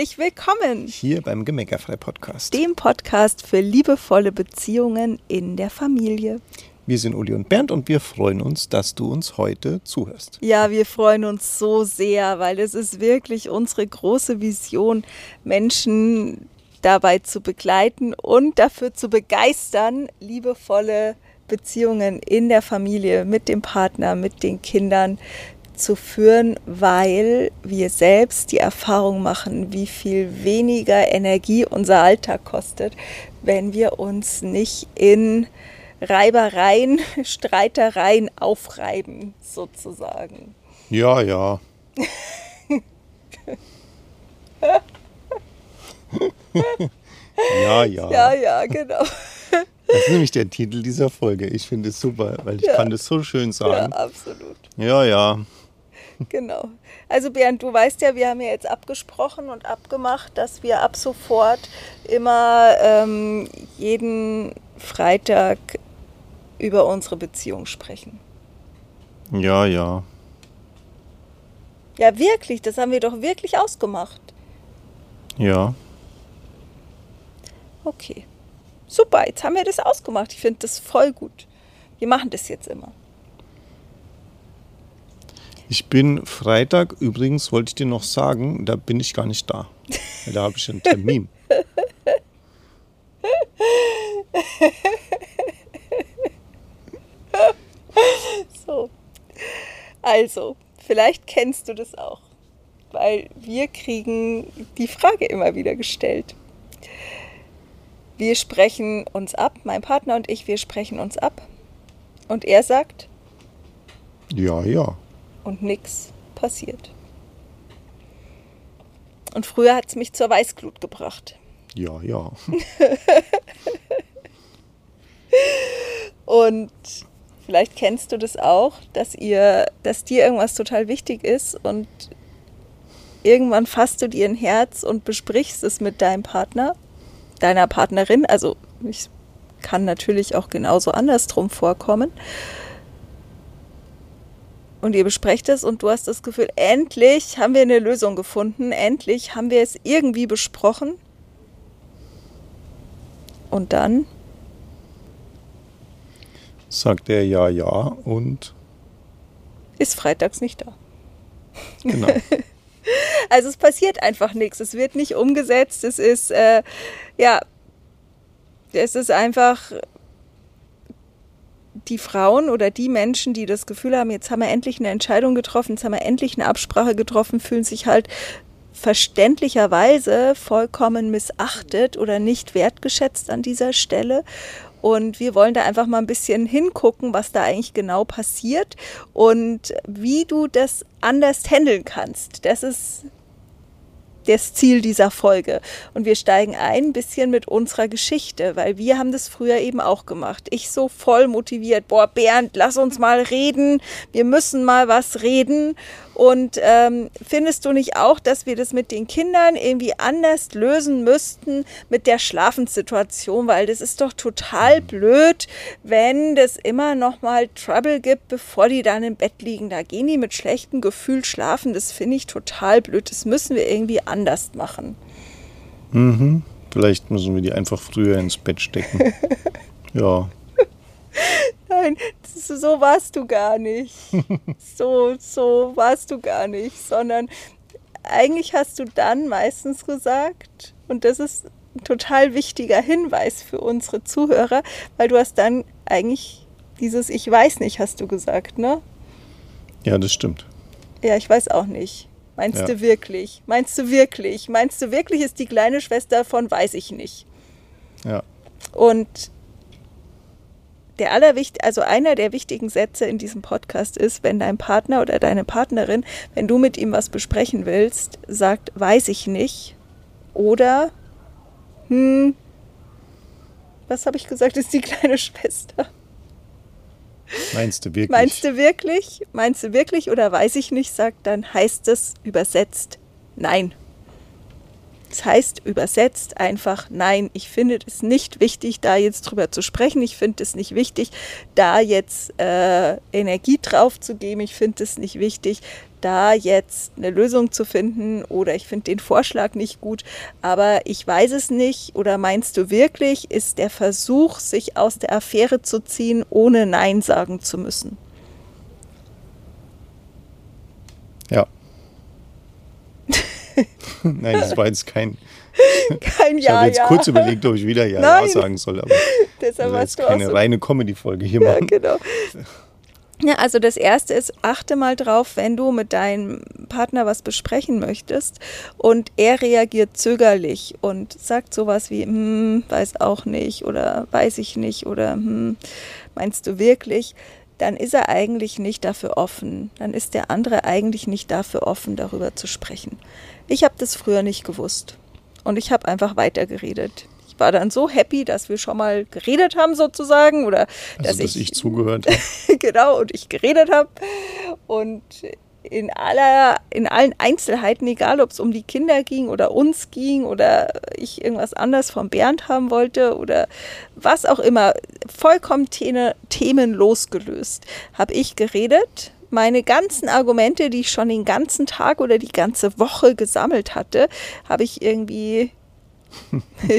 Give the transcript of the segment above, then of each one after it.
herzlich willkommen hier beim Gemeckerfrei Podcast, dem Podcast für liebevolle Beziehungen in der Familie. Wir sind Uli und Bernd und wir freuen uns, dass du uns heute zuhörst. Ja, wir freuen uns so sehr, weil es ist wirklich unsere große Vision, Menschen dabei zu begleiten und dafür zu begeistern, liebevolle Beziehungen in der Familie, mit dem Partner, mit den Kindern zu führen, weil wir selbst die Erfahrung machen, wie viel weniger Energie unser Alltag kostet, wenn wir uns nicht in Reibereien, Streitereien aufreiben, sozusagen. Ja, ja. ja, ja. Ja, ja, genau. Das ist nämlich der Titel dieser Folge. Ich finde es super, weil ich ja. kann das so schön sagen. Ja, absolut. Ja, ja. Genau. Also Bernd, du weißt ja, wir haben ja jetzt abgesprochen und abgemacht, dass wir ab sofort immer ähm, jeden Freitag über unsere Beziehung sprechen. Ja, ja. Ja, wirklich, das haben wir doch wirklich ausgemacht. Ja. Okay. Super, jetzt haben wir das ausgemacht. Ich finde das voll gut. Wir machen das jetzt immer. Ich bin Freitag, übrigens wollte ich dir noch sagen, da bin ich gar nicht da. Da habe ich einen Termin. so. Also, vielleicht kennst du das auch, weil wir kriegen die Frage immer wieder gestellt. Wir sprechen uns ab, mein Partner und ich, wir sprechen uns ab. Und er sagt? Ja, ja und nichts passiert. Und früher hat es mich zur Weißglut gebracht. Ja, ja. und vielleicht kennst du das auch, dass ihr, dass dir irgendwas total wichtig ist und irgendwann fasst du dir ein Herz und besprichst es mit deinem Partner, deiner Partnerin. Also ich kann natürlich auch genauso andersrum vorkommen und ihr besprecht es und du hast das Gefühl, endlich haben wir eine Lösung gefunden, endlich haben wir es irgendwie besprochen. Und dann sagt er ja, ja und ist freitags nicht da. Genau. also es passiert einfach nichts, es wird nicht umgesetzt, es ist, äh, ja, es ist einfach die Frauen oder die Menschen, die das Gefühl haben, jetzt haben wir endlich eine Entscheidung getroffen, jetzt haben wir endlich eine Absprache getroffen, fühlen sich halt verständlicherweise vollkommen missachtet oder nicht wertgeschätzt an dieser Stelle. Und wir wollen da einfach mal ein bisschen hingucken, was da eigentlich genau passiert und wie du das anders handeln kannst. Das ist das Ziel dieser Folge. Und wir steigen ein, ein bisschen mit unserer Geschichte, weil wir haben das früher eben auch gemacht. Ich so voll motiviert, boah, Bernd, lass uns mal reden, wir müssen mal was reden. Und ähm, findest du nicht auch, dass wir das mit den Kindern irgendwie anders lösen müssten mit der Schlafenssituation? Weil das ist doch total blöd, wenn das immer noch mal Trouble gibt, bevor die dann im Bett liegen. Da gehen die mit schlechtem Gefühl schlafen. Das finde ich total blöd. Das müssen wir irgendwie anders machen. Mhm. Vielleicht müssen wir die einfach früher ins Bett stecken. ja. Nein, so warst du gar nicht. So, so warst du gar nicht, sondern eigentlich hast du dann meistens gesagt, und das ist ein total wichtiger Hinweis für unsere Zuhörer, weil du hast dann eigentlich dieses Ich weiß nicht, hast du gesagt, ne? Ja, das stimmt. Ja, ich weiß auch nicht. Meinst ja. du wirklich? Meinst du wirklich? Meinst du wirklich ist die kleine Schwester von weiß ich nicht? Ja. Und der allerwicht also einer der wichtigen Sätze in diesem Podcast ist, wenn dein Partner oder deine Partnerin, wenn du mit ihm was besprechen willst, sagt, weiß ich nicht oder hm, was habe ich gesagt, ist die kleine Schwester. Meinst du wirklich? Meinst du wirklich? Meinst du wirklich oder weiß ich nicht, sagt, dann heißt es übersetzt nein. Das heißt übersetzt einfach, nein, ich finde es nicht wichtig, da jetzt drüber zu sprechen. Ich finde es nicht wichtig, da jetzt äh, Energie drauf zu geben. Ich finde es nicht wichtig, da jetzt eine Lösung zu finden oder ich finde den Vorschlag nicht gut, aber ich weiß es nicht oder meinst du wirklich, ist der Versuch, sich aus der Affäre zu ziehen, ohne Nein sagen zu müssen? Ja. Nein, das war jetzt kein. Kein ich Ja. habe jetzt ja. kurz überlegt, ob ich wieder Ja, Nein. ja sagen soll, aber Deshalb ich hast jetzt du keine so reine Comedy-Folge hier Ja, machen. genau. Ja, also das erste ist, achte mal drauf, wenn du mit deinem Partner was besprechen möchtest und er reagiert zögerlich und sagt sowas wie, hm, weiß auch nicht oder weiß ich nicht oder hm, meinst du wirklich, dann ist er eigentlich nicht dafür offen. Dann ist der andere eigentlich nicht dafür offen, darüber zu sprechen. Ich habe das früher nicht gewusst und ich habe einfach weitergeredet. Ich war dann so happy, dass wir schon mal geredet haben sozusagen oder Also, dass ich zugehört habe. genau, und ich geredet habe. Und in aller, in allen Einzelheiten, egal ob es um die Kinder ging oder uns ging oder ich irgendwas anders vom Bernd haben wollte oder was auch immer, vollkommen Thene, themenlos gelöst, habe ich geredet. Meine ganzen Argumente, die ich schon den ganzen Tag oder die ganze Woche gesammelt hatte, habe ich irgendwie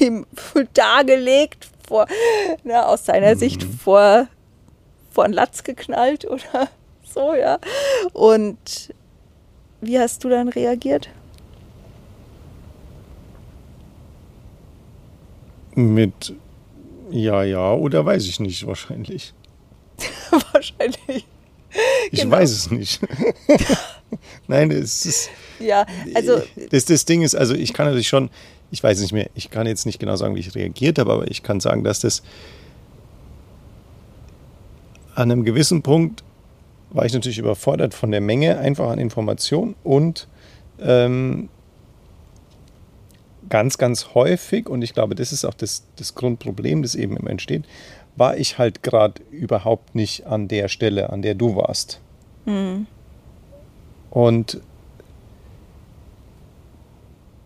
ihm dargelegt, vor, na, aus seiner Sicht vor, vor einen Latz geknallt oder so, ja. Und wie hast du dann reagiert? Mit Ja, ja oder weiß ich nicht wahrscheinlich. Wahrscheinlich. Ich Genau. weiß es nicht. Nein, es ist. Ja, also Das, das Ding ist, also ich kann natürlich schon, ich weiß nicht mehr, ich kann jetzt nicht genau sagen, wie ich reagiert habe, aber ich kann sagen, dass das an einem gewissen Punkt war ich natürlich überfordert von der Menge einfach an Informationen und ähm, ganz, ganz häufig, und ich glaube, das ist auch das, das Grundproblem, das eben immer entsteht, war ich halt gerade überhaupt nicht an der Stelle, an der du warst. Und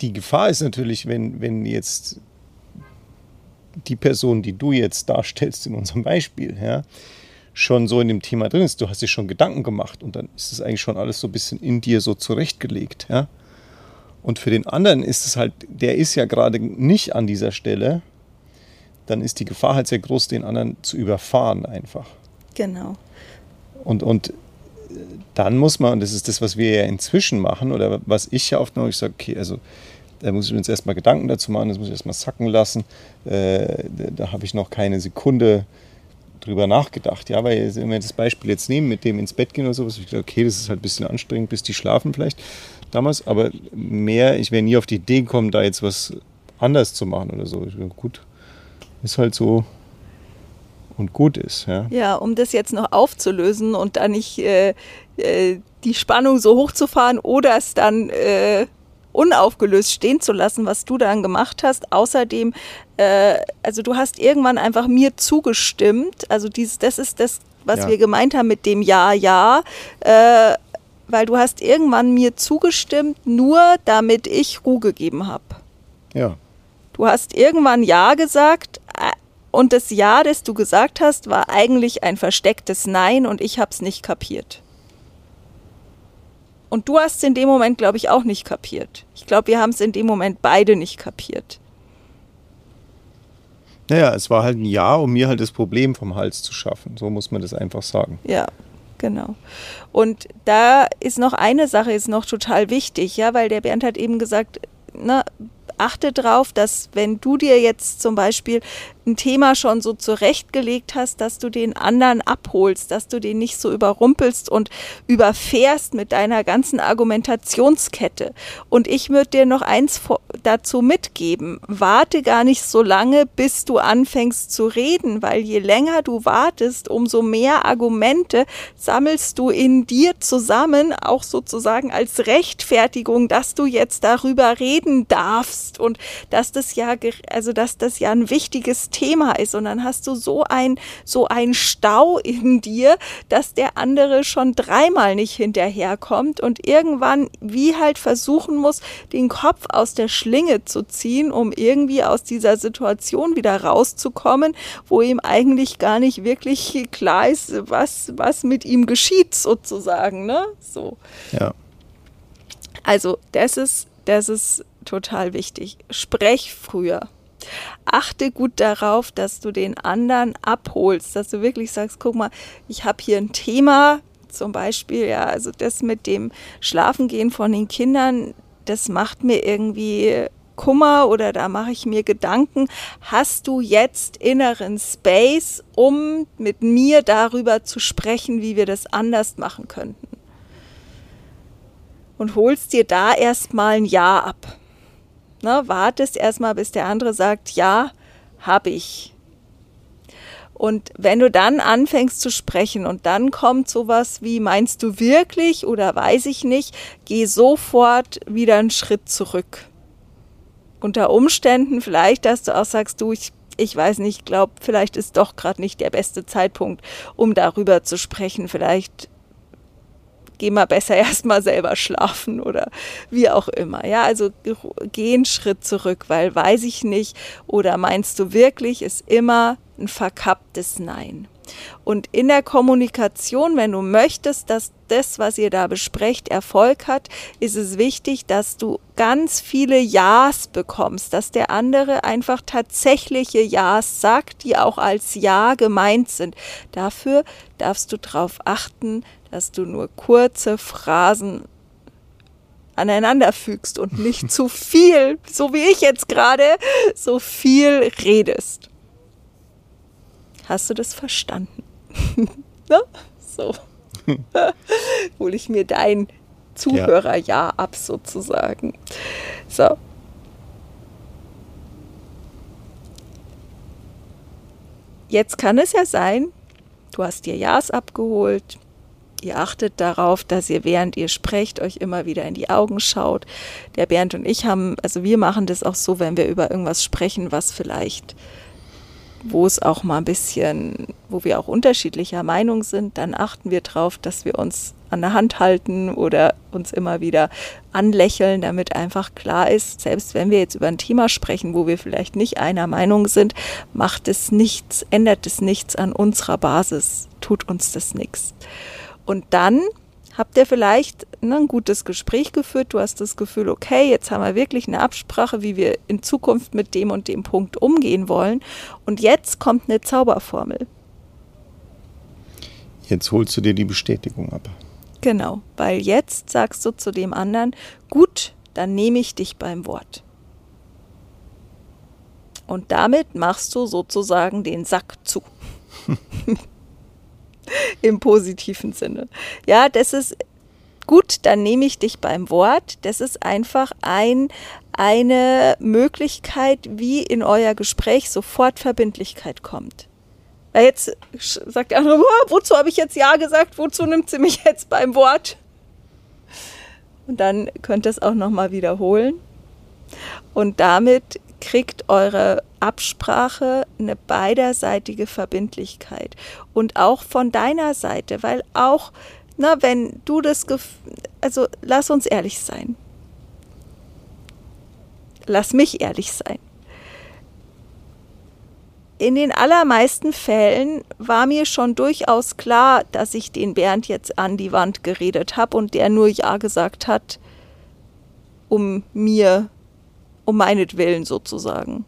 die Gefahr ist natürlich, wenn, wenn jetzt die Person, die du jetzt darstellst in unserem Beispiel, ja, schon so in dem Thema drin ist, du hast dir schon Gedanken gemacht und dann ist es eigentlich schon alles so ein bisschen in dir so zurechtgelegt, ja. Und für den anderen ist es halt, der ist ja gerade nicht an dieser Stelle, dann ist die Gefahr halt sehr groß, den anderen zu überfahren einfach. genau. Und, und äh, dann muss man, und das ist das, was wir ja inzwischen machen, oder was ich ja oft mache, ich sage, okay, also da muss ich mir jetzt erstmal Gedanken dazu machen, das muss ich erstmal sacken lassen. Äh, da habe ich noch keine Sekunde drüber nachgedacht. Ja, weil wenn wir das Beispiel jetzt nehmen, mit dem ins Bett gehen oder sowas, ich gedacht, okay, das ist halt ein bisschen anstrengend, bis die schlafen vielleicht damals, aber mehr, ich wäre nie auf die Idee gekommen, da jetzt was anders zu machen oder so. Dachte, gut, ist halt so und gut ist, ja. Ja, um das jetzt noch aufzulösen und da nicht äh, äh, die Spannung so hochzufahren oder es dann äh, unaufgelöst stehen zu lassen, was du dann gemacht hast. Außerdem, äh, also du hast irgendwann einfach mir zugestimmt. Also dieses, das ist das, was Ja. wir gemeint haben mit dem Ja, ja. Äh, weil du hast irgendwann mir zugestimmt, nur damit ich Ruhe gegeben habe. Ja, Du hast irgendwann Ja gesagt äh, und das Ja, das du gesagt hast, war eigentlich ein verstecktes Nein und ich habe es nicht kapiert. Und du hast es in dem Moment, glaube ich, auch nicht kapiert. Ich glaube, wir haben es in dem Moment beide nicht kapiert. Naja, es war halt ein Ja, um mir halt das Problem vom Hals zu schaffen. So muss man das einfach sagen. Ja, genau. Und da ist noch eine Sache, ist noch total wichtig, ja, weil der Bernd hat eben gesagt, ne, achte drauf, dass wenn du dir jetzt zum Beispiel ein Thema schon so zurechtgelegt hast, dass du den anderen abholst, dass du den nicht so überrumpelst und überfährst mit deiner ganzen Argumentationskette. Und ich würde dir noch eins dazu mitgeben. Warte gar nicht so lange, bis du anfängst zu reden, weil je länger du wartest, umso mehr Argumente sammelst du in dir zusammen, auch sozusagen als Rechtfertigung, dass du jetzt darüber reden darfst und dass das ja, also dass das ja ein wichtiges Thema ist und dann hast du so ein, so ein Stau in dir, dass der andere schon dreimal nicht hinterherkommt und irgendwann wie halt versuchen muss, den Kopf aus der Schlinge zu ziehen, um irgendwie aus dieser Situation wieder rauszukommen, wo ihm eigentlich gar nicht wirklich klar ist, was, was mit ihm geschieht sozusagen, ne? So. Ja. Also, das ist, das ist total wichtig. Sprech früher. Achte gut darauf, dass du den anderen abholst, dass du wirklich sagst, guck mal, ich habe hier ein Thema, zum Beispiel, ja, also das mit dem Schlafengehen von den Kindern, das macht mir irgendwie Kummer oder da mache ich mir Gedanken. Hast du jetzt inneren Space, um mit mir darüber zu sprechen, wie wir das anders machen könnten? Und holst dir da erstmal ein Ja ab. Ne, wartest erstmal, bis der andere sagt, ja, habe ich. Und wenn du dann anfängst zu sprechen und dann kommt sowas wie, meinst du wirklich oder weiß ich nicht, geh sofort wieder einen Schritt zurück. Unter Umständen vielleicht, dass du auch sagst, du, ich, ich weiß nicht, glaube, vielleicht ist doch gerade nicht der beste Zeitpunkt, um darüber zu sprechen. Vielleicht geh mal besser erstmal selber schlafen oder wie auch immer. Ja, also geh einen Schritt zurück, weil weiß ich nicht oder meinst du wirklich, ist immer ein verkapptes Nein. Und in der Kommunikation, wenn du möchtest, dass das, was ihr da besprecht, Erfolg hat, ist es wichtig, dass du ganz viele Ja's bekommst, dass der andere einfach tatsächliche Ja's sagt, die auch als Ja gemeint sind. Dafür darfst du darauf achten, dass du nur kurze Phrasen aneinander fügst und nicht zu viel, so wie ich jetzt gerade, so viel redest. Hast du das verstanden? ne? So. Hole ich mir dein Zuhörerjahr ab, sozusagen. So. Jetzt kann es ja sein, du hast dir Ja's abgeholt, Ihr achtet darauf, dass ihr während ihr sprecht euch immer wieder in die Augen schaut. Der Bernd und ich haben, also wir machen das auch so, wenn wir über irgendwas sprechen, was vielleicht, wo es auch mal ein bisschen, wo wir auch unterschiedlicher Meinung sind, dann achten wir darauf, dass wir uns an der Hand halten oder uns immer wieder anlächeln, damit einfach klar ist, selbst wenn wir jetzt über ein Thema sprechen, wo wir vielleicht nicht einer Meinung sind, macht es nichts, ändert es nichts an unserer Basis, tut uns das nichts. Und dann habt ihr vielleicht ne, ein gutes Gespräch geführt. Du hast das Gefühl, okay, jetzt haben wir wirklich eine Absprache, wie wir in Zukunft mit dem und dem Punkt umgehen wollen. Und jetzt kommt eine Zauberformel. Jetzt holst du dir die Bestätigung ab. Genau, weil jetzt sagst du zu dem anderen, gut, dann nehme ich dich beim Wort. Und damit machst du sozusagen den Sack zu. im positiven Sinne. Ja, das ist gut, dann nehme ich dich beim Wort. Das ist einfach ein, eine Möglichkeit, wie in euer Gespräch sofort Verbindlichkeit kommt. Weil jetzt sagt der andere, wozu habe ich jetzt Ja gesagt, wozu nimmt sie mich jetzt beim Wort? Und dann könnt ihr es auch nochmal wiederholen. Und damit kriegt eure Absprache eine beiderseitige Verbindlichkeit und auch von deiner Seite, weil auch, na, wenn du das, also lass uns ehrlich sein. Lass mich ehrlich sein. In den allermeisten Fällen war mir schon durchaus klar, dass ich den Bernd jetzt an die Wand geredet habe und der nur Ja gesagt hat, um mir um meinetwillen sozusagen.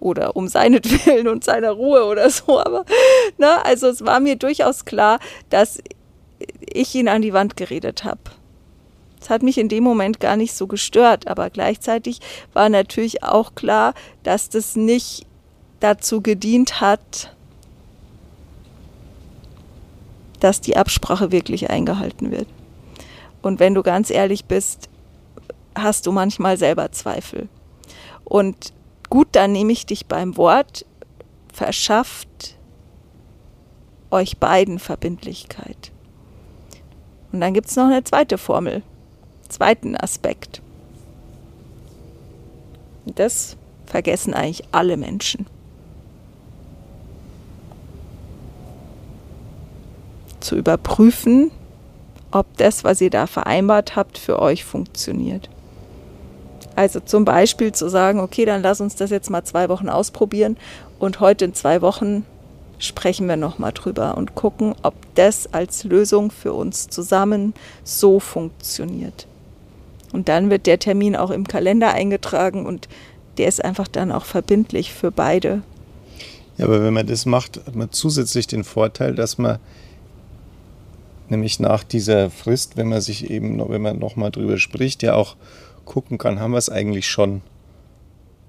Oder um seinetwillen und seiner Ruhe oder so. Aber, ne, also es war mir durchaus klar, dass ich ihn an die Wand geredet habe. Es hat mich in dem Moment gar nicht so gestört, aber gleichzeitig war natürlich auch klar, dass das nicht dazu gedient hat, dass die Absprache wirklich eingehalten wird. Und wenn du ganz ehrlich bist, hast du manchmal selber Zweifel. Und gut, dann nehme ich dich beim Wort, verschafft euch beiden Verbindlichkeit. Und dann gibt es noch eine zweite Formel, zweiten Aspekt. Das vergessen eigentlich alle Menschen. Zu überprüfen, ob das, was ihr da vereinbart habt, für euch funktioniert. Also zum Beispiel zu sagen, okay, dann lass uns das jetzt mal zwei Wochen ausprobieren und heute in zwei Wochen sprechen wir nochmal drüber und gucken, ob das als Lösung für uns zusammen so funktioniert. Und dann wird der Termin auch im Kalender eingetragen und der ist einfach dann auch verbindlich für beide. Ja, aber wenn man das macht, hat man zusätzlich den Vorteil, dass man nämlich nach dieser Frist, wenn man sich eben, wenn man nochmal drüber spricht, ja auch gucken kann, haben wir es eigentlich schon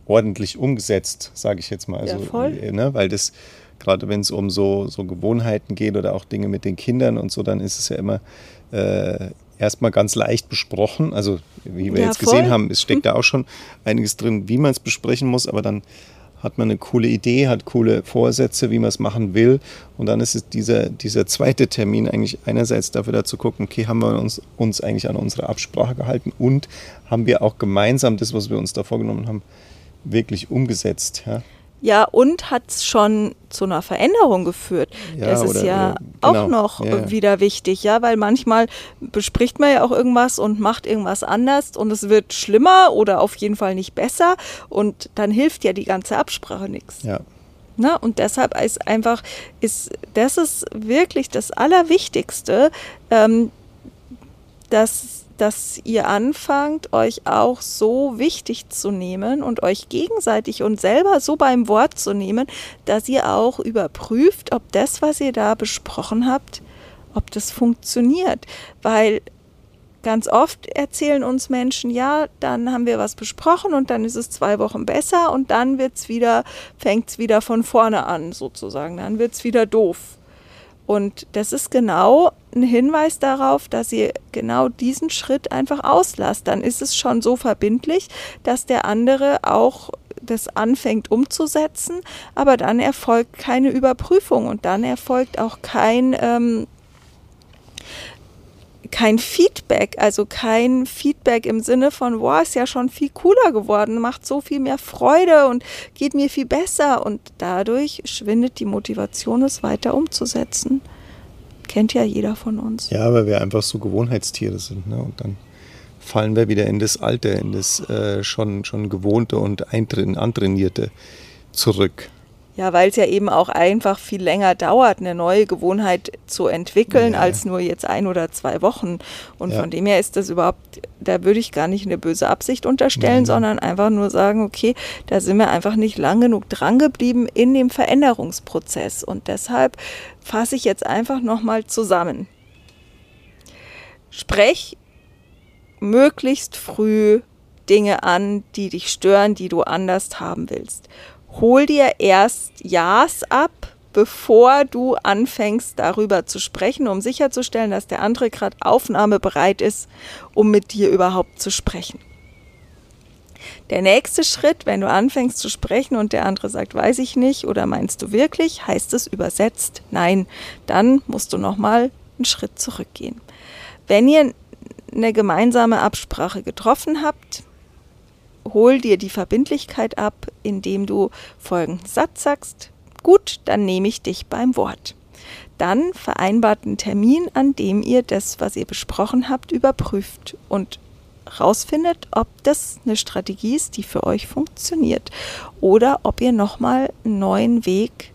ordentlich umgesetzt, sage ich jetzt mal. Also, ja, voll. Ne, weil das, gerade wenn es um so, so Gewohnheiten geht oder auch Dinge mit den Kindern und so, dann ist es ja immer äh, erstmal ganz leicht besprochen. Also wie wir ja, jetzt voll. gesehen haben, es steckt da auch schon einiges drin, wie man es besprechen muss, aber dann hat man eine coole Idee, hat coole Vorsätze, wie man es machen will. Und dann ist es dieser, dieser zweite Termin eigentlich einerseits dafür da zu gucken, okay, haben wir uns, uns eigentlich an unsere Absprache gehalten und haben wir auch gemeinsam das, was wir uns da vorgenommen haben, wirklich umgesetzt. Ja? Ja, und hat es schon zu einer Veränderung geführt. Ja, das ist ja oder, genau. auch noch ja, wieder wichtig, ja, weil manchmal bespricht man ja auch irgendwas und macht irgendwas anders und es wird schlimmer oder auf jeden Fall nicht besser und dann hilft ja die ganze Absprache nichts. Ja. Na, und deshalb ist einfach, ist, das ist wirklich das Allerwichtigste, ähm, dass dass ihr anfangt, euch auch so wichtig zu nehmen und euch gegenseitig und selber so beim Wort zu nehmen, dass ihr auch überprüft, ob das, was ihr da besprochen habt, ob das funktioniert. Weil ganz oft erzählen uns Menschen, ja, dann haben wir was besprochen und dann ist es zwei Wochen besser und dann wird's wieder, fängt es wieder von vorne an, sozusagen. Dann wird es wieder doof. Und das ist genau ein Hinweis darauf, dass ihr genau diesen Schritt einfach auslasst. Dann ist es schon so verbindlich, dass der andere auch das anfängt umzusetzen, aber dann erfolgt keine Überprüfung und dann erfolgt auch kein ähm, kein Feedback, also kein Feedback im Sinne von, wow, ist ja schon viel cooler geworden, macht so viel mehr Freude und geht mir viel besser und dadurch schwindet die Motivation, es weiter umzusetzen. Kennt ja jeder von uns. Ja, weil wir einfach so Gewohnheitstiere sind ne? und dann fallen wir wieder in das Alte, in das äh, schon, schon Gewohnte und Antrainierte zurück. Ja, weil es ja eben auch einfach viel länger dauert, eine neue Gewohnheit zu entwickeln, ja. als nur jetzt ein oder zwei Wochen. Und ja. von dem her ist das überhaupt, da würde ich gar nicht eine böse Absicht unterstellen, Nein. sondern einfach nur sagen, okay, da sind wir einfach nicht lang genug drangeblieben in dem Veränderungsprozess. Und deshalb fasse ich jetzt einfach nochmal zusammen. Sprech möglichst früh Dinge an, die dich stören, die du anders haben willst hol dir erst Ja's ab, bevor du anfängst darüber zu sprechen, um sicherzustellen, dass der andere gerade aufnahmebereit ist, um mit dir überhaupt zu sprechen. Der nächste Schritt, wenn du anfängst zu sprechen und der andere sagt, weiß ich nicht oder meinst du wirklich, heißt es übersetzt, nein, dann musst du nochmal einen Schritt zurückgehen. Wenn ihr eine gemeinsame Absprache getroffen habt, hol dir die Verbindlichkeit ab, indem du folgenden Satz sagst. Gut, dann nehme ich dich beim Wort. Dann vereinbart einen Termin, an dem ihr das, was ihr besprochen habt, überprüft und rausfindet, ob das eine Strategie ist, die für euch funktioniert oder ob ihr nochmal einen neuen Weg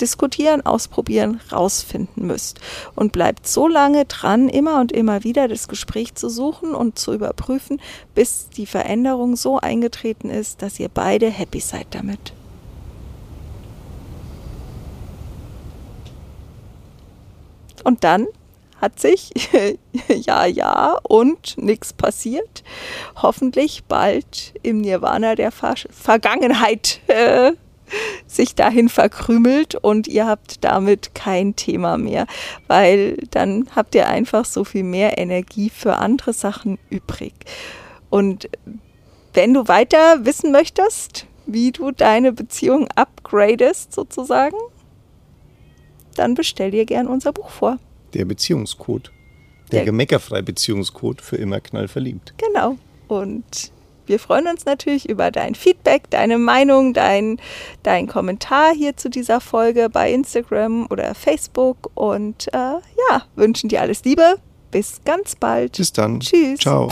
diskutieren, ausprobieren, rausfinden müsst. Und bleibt so lange dran, immer und immer wieder das Gespräch zu suchen und zu überprüfen, bis die Veränderung so eingetreten ist, dass ihr beide happy seid damit. Und dann hat sich ja, ja und nichts passiert. Hoffentlich bald im Nirvana der Ver Vergangenheit äh, sich dahin verkrümelt und ihr habt damit kein Thema mehr, weil dann habt ihr einfach so viel mehr Energie für andere Sachen übrig. Und wenn du weiter wissen möchtest, wie du deine Beziehung upgradest sozusagen, dann bestell dir gern unser Buch vor. Der Beziehungscode. Der, der gemeckerfrei Beziehungscode für immer knallverliebt. Genau. Und wir freuen uns natürlich über dein Feedback, deine Meinung, dein, dein Kommentar hier zu dieser Folge bei Instagram oder Facebook und äh, ja, wünschen dir alles Liebe. Bis ganz bald. Bis dann. Tschüss. Ciao.